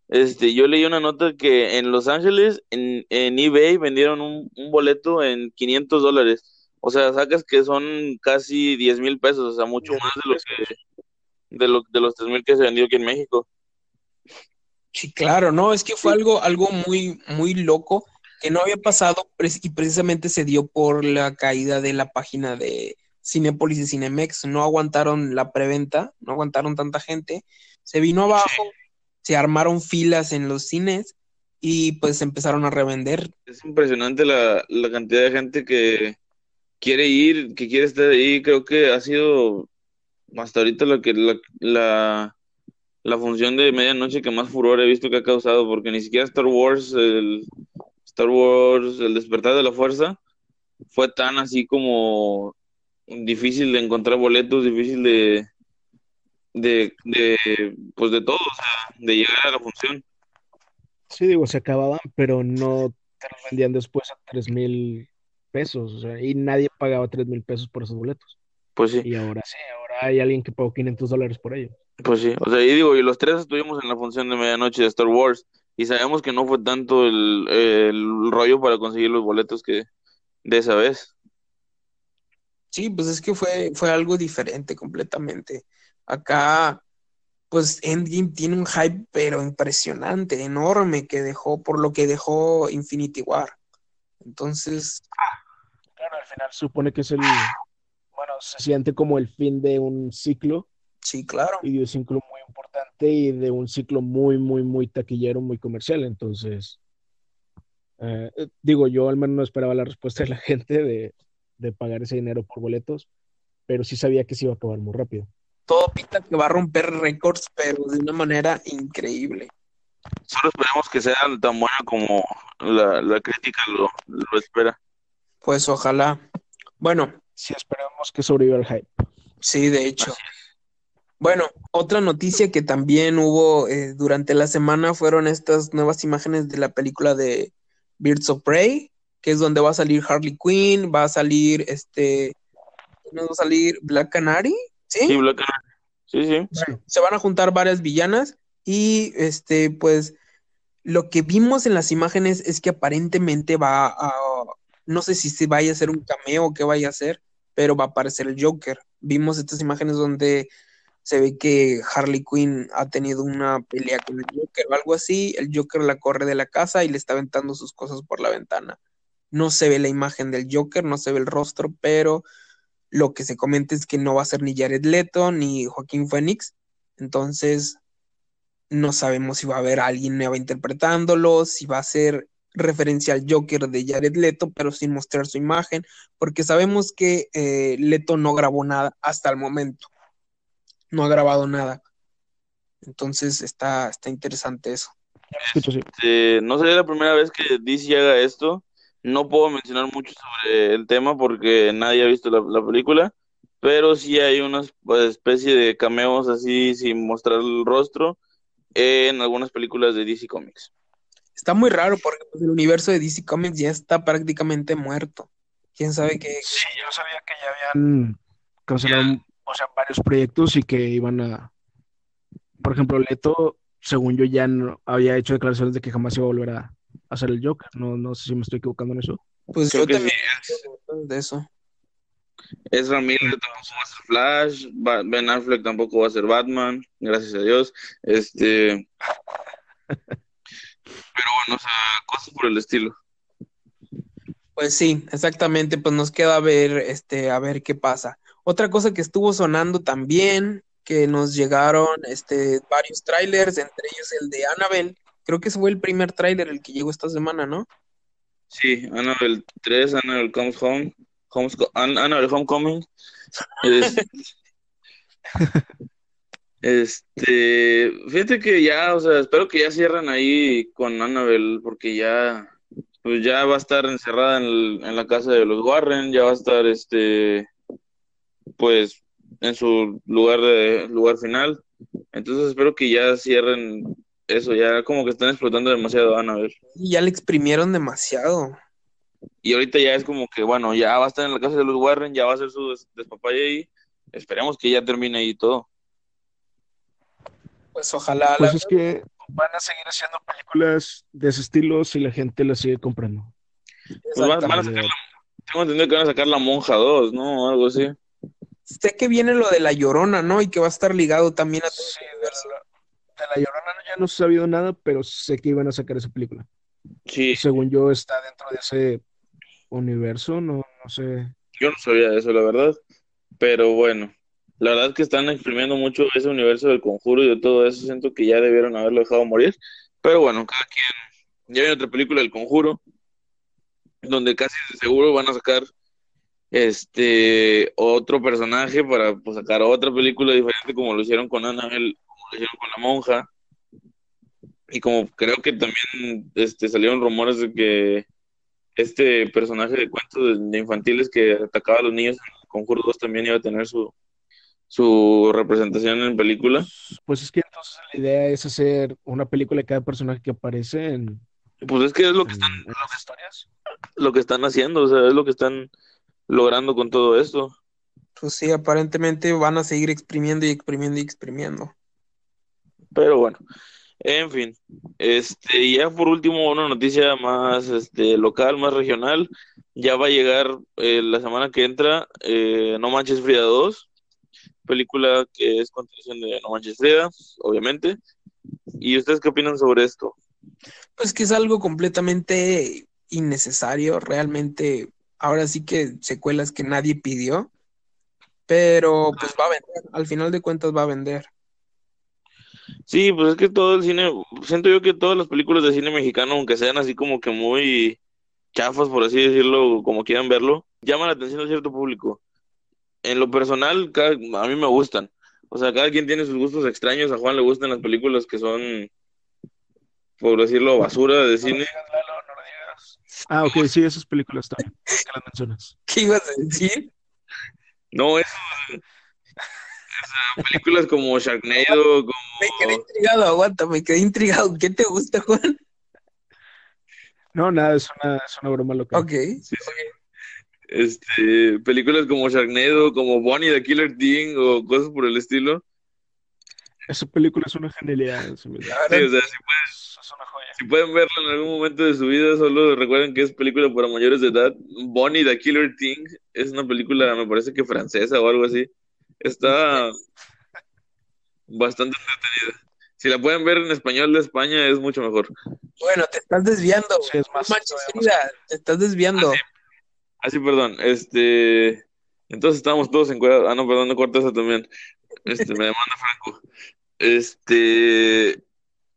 Este, yo leí una nota que en Los Ángeles, en, en eBay, vendieron un, un boleto en 500 dólares. O sea, sacas que son casi 10 mil pesos, o sea, mucho más de lo que, de lo, de los 3 mil que se vendió aquí en México. Sí, claro, no, es que fue algo, algo muy, muy loco que no había pasado y precisamente se dio por la caída de la página de Cinépolis y Cinemex. No aguantaron la preventa, no aguantaron tanta gente. Se vino abajo, se armaron filas en los cines y pues empezaron a revender. Es impresionante la, la cantidad de gente que quiere ir, que quiere estar ahí. Creo que ha sido hasta ahorita lo que la, la, la función de medianoche que más furor he visto que ha causado, porque ni siquiera Star Wars, el Star Wars, el despertar de la fuerza, fue tan así como difícil de encontrar boletos, difícil de, de, de pues de todo, o sea, de llegar a la función. Sí, digo, se acababan, pero no te los vendían después a tres mil pesos, o sea, y nadie pagaba tres mil pesos por esos boletos. Pues sí. Y ahora sí, ahora hay alguien que pagó 500 dólares por ellos. Pues sí, o sea, y digo, y los tres estuvimos en la función de medianoche de Star Wars y sabemos que no fue tanto el, el rollo para conseguir los boletos que de esa vez. Sí, pues es que fue, fue algo diferente completamente. Acá, pues Endgame tiene un hype, pero impresionante, enorme, que dejó, por lo que dejó Infinity War. Entonces, Claro, al final supone que es el, se siente como el fin de un ciclo sí, claro. y de un ciclo muy importante y de un ciclo muy, muy, muy taquillero, muy comercial. Entonces, eh, digo, yo al menos no esperaba la respuesta de la gente de, de pagar ese dinero por boletos, pero sí sabía que se iba a acabar muy rápido. Todo pinta que va a romper récords, pero de una manera increíble. Solo esperemos que sea tan buena como la, la crítica lo, lo espera. Pues ojalá. Bueno, Sí, esperamos que sobreviva el hype. sí, de hecho. Bueno, otra noticia que también hubo eh, durante la semana fueron estas nuevas imágenes de la película de Birds of Prey, que es donde va a salir Harley Quinn, va a salir este, ¿no va a salir Black Canary? ¿Sí? Sí, Black Canary. Sí, sí. Bueno, se van a juntar varias villanas y este, pues lo que vimos en las imágenes es que aparentemente va a, no sé si se vaya a hacer un cameo o qué vaya a hacer, pero va a aparecer el Joker. Vimos estas imágenes donde se ve que Harley Quinn ha tenido una pelea con el Joker o algo así, el Joker la corre de la casa y le está aventando sus cosas por la ventana. No se ve la imagen del Joker, no se ve el rostro, pero lo que se comenta es que no va a ser ni Jared Leto ni Joaquín Phoenix, entonces no sabemos si va a haber alguien nuevo interpretándolo, si va a ser referencia al Joker de Jared Leto, pero sin mostrar su imagen, porque sabemos que eh, Leto no grabó nada hasta el momento, no ha grabado nada, entonces está, está interesante eso. Este, no sería la primera vez que DC haga esto. No puedo mencionar mucho sobre el tema porque nadie ha visto la, la película, pero sí hay una pues, especie de cameos así sin mostrar el rostro en algunas películas de DC Comics. Está muy raro porque pues, el universo de DC Comics ya está prácticamente muerto. ¿Quién sabe qué? Sí, yo sabía que ya habían cancelado o sea, varios proyectos y que iban a, por ejemplo, Leto, según yo ya no, había hecho declaraciones de que jamás iba a volver a, hacer el Joker. No, no sé si me estoy equivocando en eso. Pues Creo yo también sí, creo de eso. Ezra Miller tampoco va a ser Flash, Ben Affleck tampoco va a ser Batman, gracias a Dios. Este, pero bueno, o sea, cosas por el estilo. Pues sí, exactamente, pues nos queda ver, este, a ver qué pasa. Otra cosa que estuvo sonando también, que nos llegaron, este, varios trailers, entre ellos el de Annabelle. Creo que ese fue el primer tráiler el que llegó esta semana, ¿no? Sí, Annabelle 3, Annabelle Comes Home, Homes, An- Annabelle Homecoming. este, fíjate que ya, o sea, espero que ya cierren ahí con Annabelle, porque ya, pues ya va a estar encerrada en, el- en la casa de los Warren, ya va a estar, este, pues, en su lugar de lugar final. Entonces espero que ya cierren eso, ya como que están explotando demasiado a Annabelle. Y ya le exprimieron demasiado. Y ahorita ya es como que, bueno, ya va a estar en la casa de los Warren, ya va a hacer su des- despapalle ahí. Esperemos que ya termine ahí todo. Pues ojalá la- Pues es que van a seguir haciendo películas de ese estilo si la gente las sigue comprando. Pues van, van a sacar la, tengo entendido que van a sacar la Monja 2, ¿no? O algo así. Sé que viene lo de la Llorona, ¿no? Y que va a estar ligado también a Sí, de la, de La Llorona ya no se ha sabido nada, pero sé que iban a sacar esa película. Sí, Según yo, está dentro de ese universo, no, no sé. yo no sabía eso, la verdad. Pero bueno, la verdad es que están exprimiendo mucho ese universo del conjuro y de todo eso. Siento que ya debieron haberlo dejado morir. Pero bueno, cada quien. Ya viene otra película del conjuro, donde casi de seguro van a sacar este otro personaje para pues, sacar otra película diferente, como lo hicieron con Annabelle, como lo hicieron con la monja. Y como creo que también este, salieron rumores de que este personaje de cuentos de, infantiles que atacaba a los niños en Conjuro 2 también iba a tener su, su representación en película. Pues es que entonces la idea es hacer una película de cada personaje que aparece en, Pues es que es lo que están, en las historias. lo que están haciendo, o sea, es lo que están logrando con todo esto. Pues sí, aparentemente van a seguir exprimiendo y exprimiendo y exprimiendo. Pero bueno, en fin, este, y ya por último, una noticia más este, local, más regional. Ya va a llegar eh, la semana que entra eh, No Manches Frida 2, película que es continuación de No Manches Frida, obviamente. ¿Y ustedes qué opinan sobre esto? Pues que es algo completamente innecesario, realmente, ahora sí que secuelas que nadie pidió, pero pues va a vender, al final de cuentas va a vender. Sí, pues es que todo el cine, siento yo que todas las películas de cine mexicano, aunque sean así como que muy chafas, por así decirlo, como quieran verlo, llaman la atención de cierto público. En lo personal, cada- a mí me gustan. O sea, cada quien tiene sus gustos extraños. A Juan le gustan las películas que son, por decirlo, basura de cine. Ah, ok, sí, esas películas también. que las mencionas. ¿Qué ibas a decir? No, eso, o sea, películas como Sharknado, como... Me quedé intrigado, aguanta, me quedé intrigado. ¿Qué te gusta, Juan? No, nada, es una, es una broma loca. Ok. Sí, sí. Este, películas como Sharknado, como Bonnie the Killer Thing o cosas por el estilo. Esa película es una genialidad. Sí, o sea, si pueden, Es una joya. si pueden verla en algún momento de su vida, solo recuerden que es película para mayores de edad. Bonnie the Killer Thing es una película, me parece que francesa o algo así. Está bastante entretenida. Si la pueden ver en español de España es mucho mejor. Bueno, te estás desviando. Sí, es más- manches, Frida, te estás desviando. Ah, sí, perdón. Este, entonces estábamos todos en Ah, no, perdón, no corta eso también. Este, me demanda Franco. Este,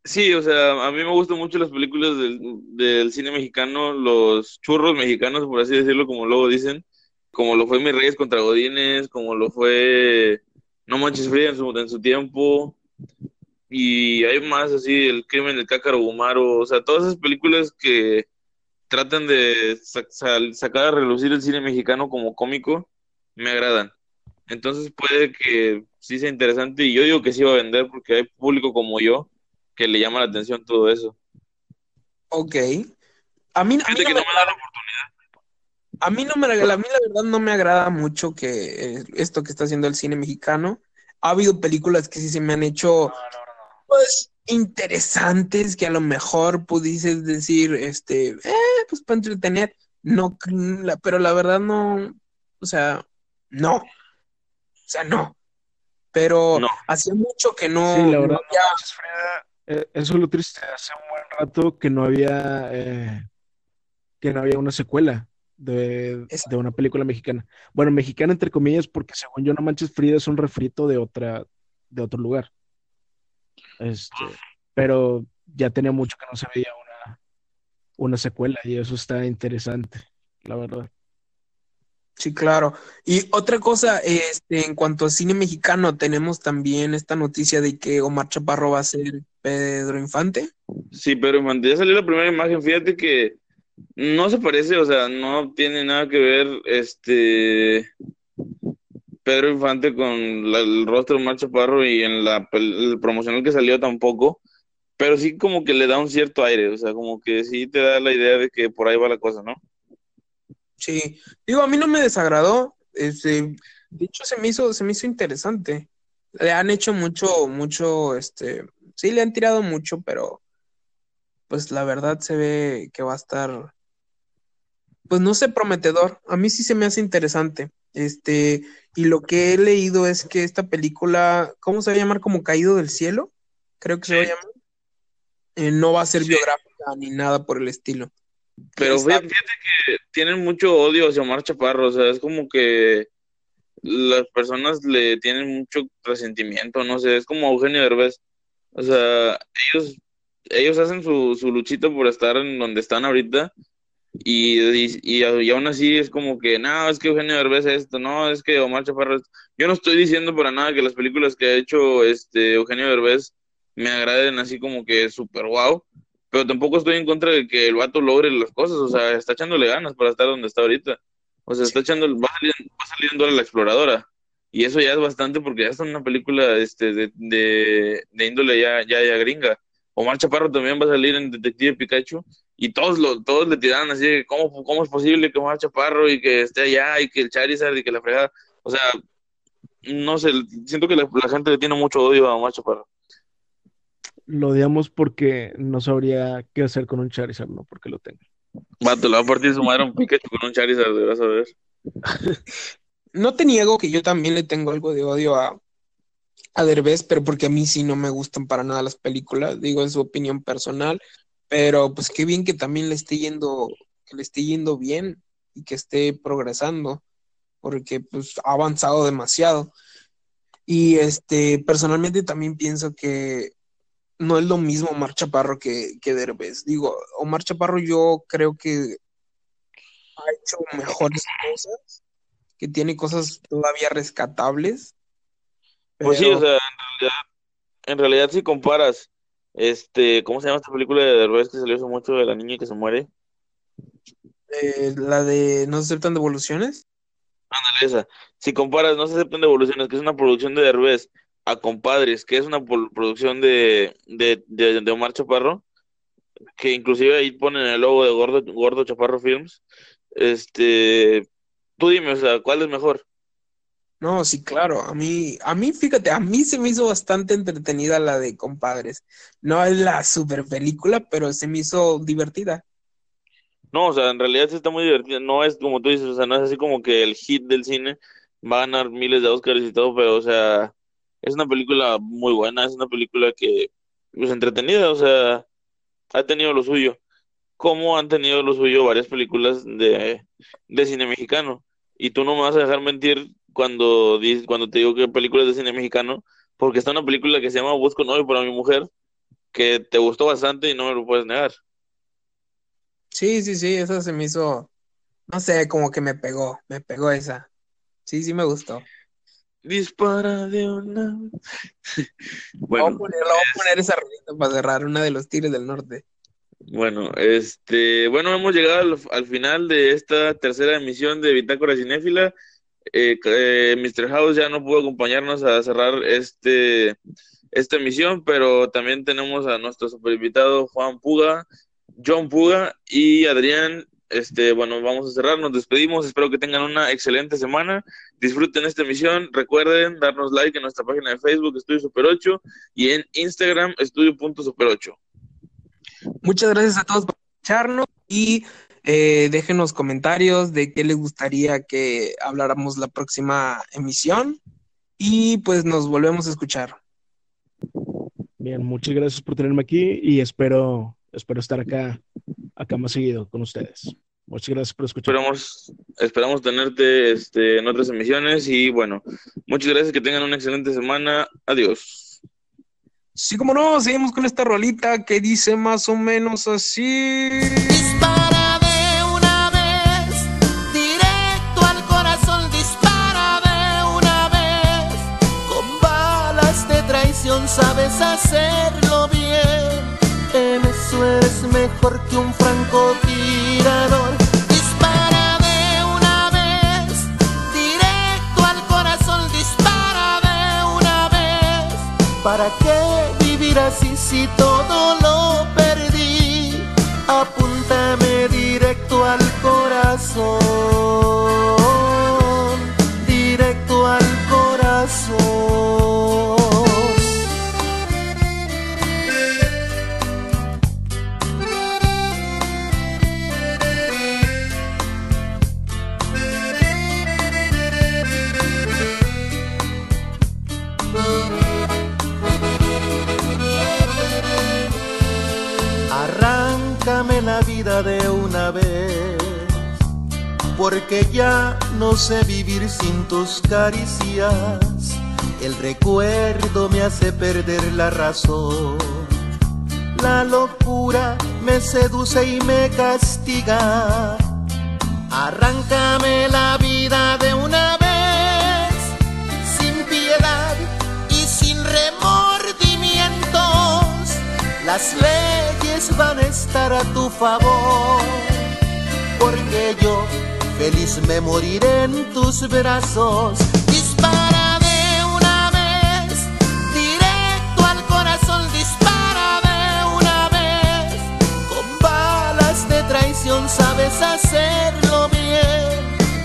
sí, o sea, a mí me gustan mucho las películas del, del cine mexicano, los churros mexicanos, por así decirlo, como luego dicen, como lo fue Mis Reyes contra Godines, como lo fue No Manches Frida en su, en su tiempo, y hay más así, El crimen del Cácaro Gumaro, o sea, todas esas películas que tratan de sa- sal- sacar a relucir el cine mexicano como cómico, me agradan. Entonces puede que sí sea interesante y yo digo que sí va a vender porque hay público como yo que le llama la atención todo eso. Ok. A mí, a mí Fíjate no que me no me da la oportunidad. A mí no me agrada, a mí la verdad no me agrada mucho que eh, esto que está haciendo el cine mexicano. Ha habido películas que sí se me han hecho, pues, interesantes que a lo mejor pudieses decir, este, eh, pues para entretener, no, la- pero la verdad no, o sea, no, o sea, no, pero No. hacía mucho que no, Sí, la no verdad, había- no manches, Frida, eh, eso es lo triste. Hace un buen rato que no había, eh, que no había una secuela de, de una película mexicana. Bueno, mexicana entre comillas, porque según yo, No Manches Frida es un refrito de otra, de otro lugar. Este, pero ya tenía mucho que no se veía una, una secuela y eso está interesante, la verdad. Sí, claro. Y otra cosa, este, en cuanto a cine mexicano, tenemos también esta noticia de que Omar Chaparro va a ser Pedro Infante. Sí, pero Infante, ya salió la primera imagen, fíjate que no se parece, o sea, no tiene nada que ver este Pedro Infante con el rostro de Omar Chaparro y en la el promocional que salió tampoco, pero sí como que le da un cierto aire, o sea, como que sí te da la idea de que por ahí va la cosa, ¿no? Sí, digo, a mí no me desagradó, este, de hecho se me hizo, se me hizo interesante. Le han hecho mucho, mucho, este, sí le han tirado mucho, pero pues la verdad se ve que va a estar, pues no sé, prometedor. A mí sí se me hace interesante. Este, y lo que he leído es que esta película, ¿cómo se va a llamar? Como Caído del Cielo, creo que se va a llamar. Eh, no va a ser biográfica ni nada por el estilo. Pero fíjate que tienen mucho odio hacia Omar Chaparro, o sea, es como que las personas le tienen mucho resentimiento, no sé, es como Eugenio Derbez, o sea, ellos, ellos hacen su, su luchita por estar en donde están ahorita y, y, aún así es como que, no, es que Eugenio Derbez es esto, no, es que Omar Chaparro es... Yo no estoy diciendo para nada que las películas que ha hecho este Eugenio Derbez me agraden así como que súper guau, pero tampoco estoy en contra de que el vato logre las cosas, o sea, está echándole ganas para estar donde está ahorita. O sea, está echando, va saliendo, va saliendo ahora la exploradora. Y eso ya es bastante porque ya es una película este, de, de, de índole ya, ya, ya gringa. Omar Chaparro también va a salir en Detective Pikachu y todos lo, todos le tiraron así de ¿cómo, cómo es posible que Omar Chaparro y que esté allá y que el Charizard y que la fregada. O sea, no sé, siento que la, la gente le tiene mucho odio a Omar Chaparro. Lo odiamos porque no sabría qué hacer con un Charizard, no porque lo tenga. Vato, le va a partir su madre a un Pikachu con un Charizard, vas a ver. No te niego que yo también le tengo algo de odio a, a Derbez, pero porque a mí sí no me gustan para nada las películas, digo en su opinión personal, pero pues qué bien que también le esté yendo, que le esté yendo bien y que esté progresando, porque pues ha avanzado demasiado. Y este, personalmente también pienso que no es lo mismo Omar Chaparro que, que Derbez. Digo, Omar Chaparro yo creo que ha hecho mejores cosas, que tiene cosas todavía rescatables. Pues sí, o sea, en realidad, en realidad si comparas, este, ¿cómo se llama esta película de Derbez que salió hace mucho de la niña que se muere? eh, la de no se aceptan devoluciones. Ándale, esa. Si comparas No se aceptan devoluciones, que es una producción de Derbez, a Compadres, que es una producción de, de, de, de Omar Chaparro, que inclusive ahí ponen el logo de Gordo, Gordo Chaparro Films, este, tú dime, o sea, ¿cuál es mejor? No, sí, claro. A mí, a mí, fíjate, a mí se me hizo bastante entretenida la de Compadres. No es la super película, pero se me hizo divertida. No, o sea, en realidad sí está muy divertida. No es como tú dices, o sea, no es así como que el hit del cine va a ganar miles de Oscars y todo, pero, o sea, es una película muy buena, es una película que, pues, entretenida, o sea, ha tenido lo suyo. Como han tenido lo suyo varias películas de, de cine mexicano. Y tú no me vas a dejar mentir cuando, cuando te digo que películas de cine mexicano, porque está una película que se llama Busco novio para mi mujer, que te gustó bastante y no me lo puedes negar. Sí, sí, sí, esa se me hizo, no sé, como que me pegó, me pegó esa. Sí, sí me gustó. Dispara de una. Voy a poner, voy a poner esa rolita para cerrar, una de los Tigres del Norte. bueno, este, bueno, hemos llegado al, al final de esta tercera emisión de Bitácora Cinéfila. Eh, eh, Mr. House ya no pudo acompañarnos a cerrar este, esta emisión, pero también tenemos a nuestro super invitado Juan Puga, John Puga y Adrián este, bueno, vamos a cerrar, nos despedimos, espero que tengan una excelente semana, disfruten esta emisión, recuerden darnos like en nuestra página de Facebook, Estudio Super 8, y en Instagram, Estudio.super 8. Muchas gracias a todos por escucharnos y eh, déjenos comentarios de qué les gustaría que habláramos la próxima emisión y pues nos volvemos a escuchar. Bien, muchas gracias por tenerme aquí y espero, espero estar acá, acá más seguido con ustedes. Muchas gracias por escuchar. Esperamos, esperamos tenerte este, en otras emisiones y bueno, muchas gracias, que tengan una excelente semana. Adiós. Sí, como no, seguimos con esta rolita que dice más o menos así. Sabes hacerlo bien. En eso eres mejor que un francotirador. Dispara de una vez, directo al corazón, dispara de una vez. ¿Para qué vivir así si todo lo perdí? Apúntame directo al corazón, directo al corazón. Sé vivir sin tus caricias. El recuerdo me hace perder la razón. La locura me seduce y me castiga. Arráncame la vida de una vez, sin piedad y sin remordimientos. Las leyes van a estar a tu favor, porque yo feliz me moriré en tus brazos. Dispara de una vez, directo al corazón, dispara de una vez. Con balas de traición sabes hacerlo bien.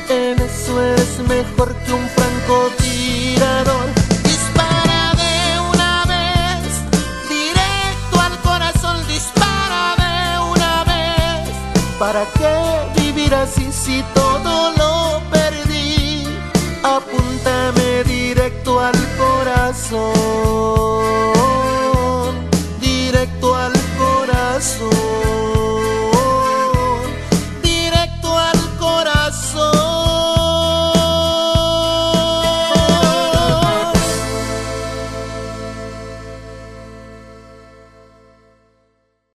En eso eres mejor que un francotirador. Dispara de una vez, directo al corazón, dispara de una vez. ¿Para qué vivir así si todo lo perdí, apúntame directo al corazón.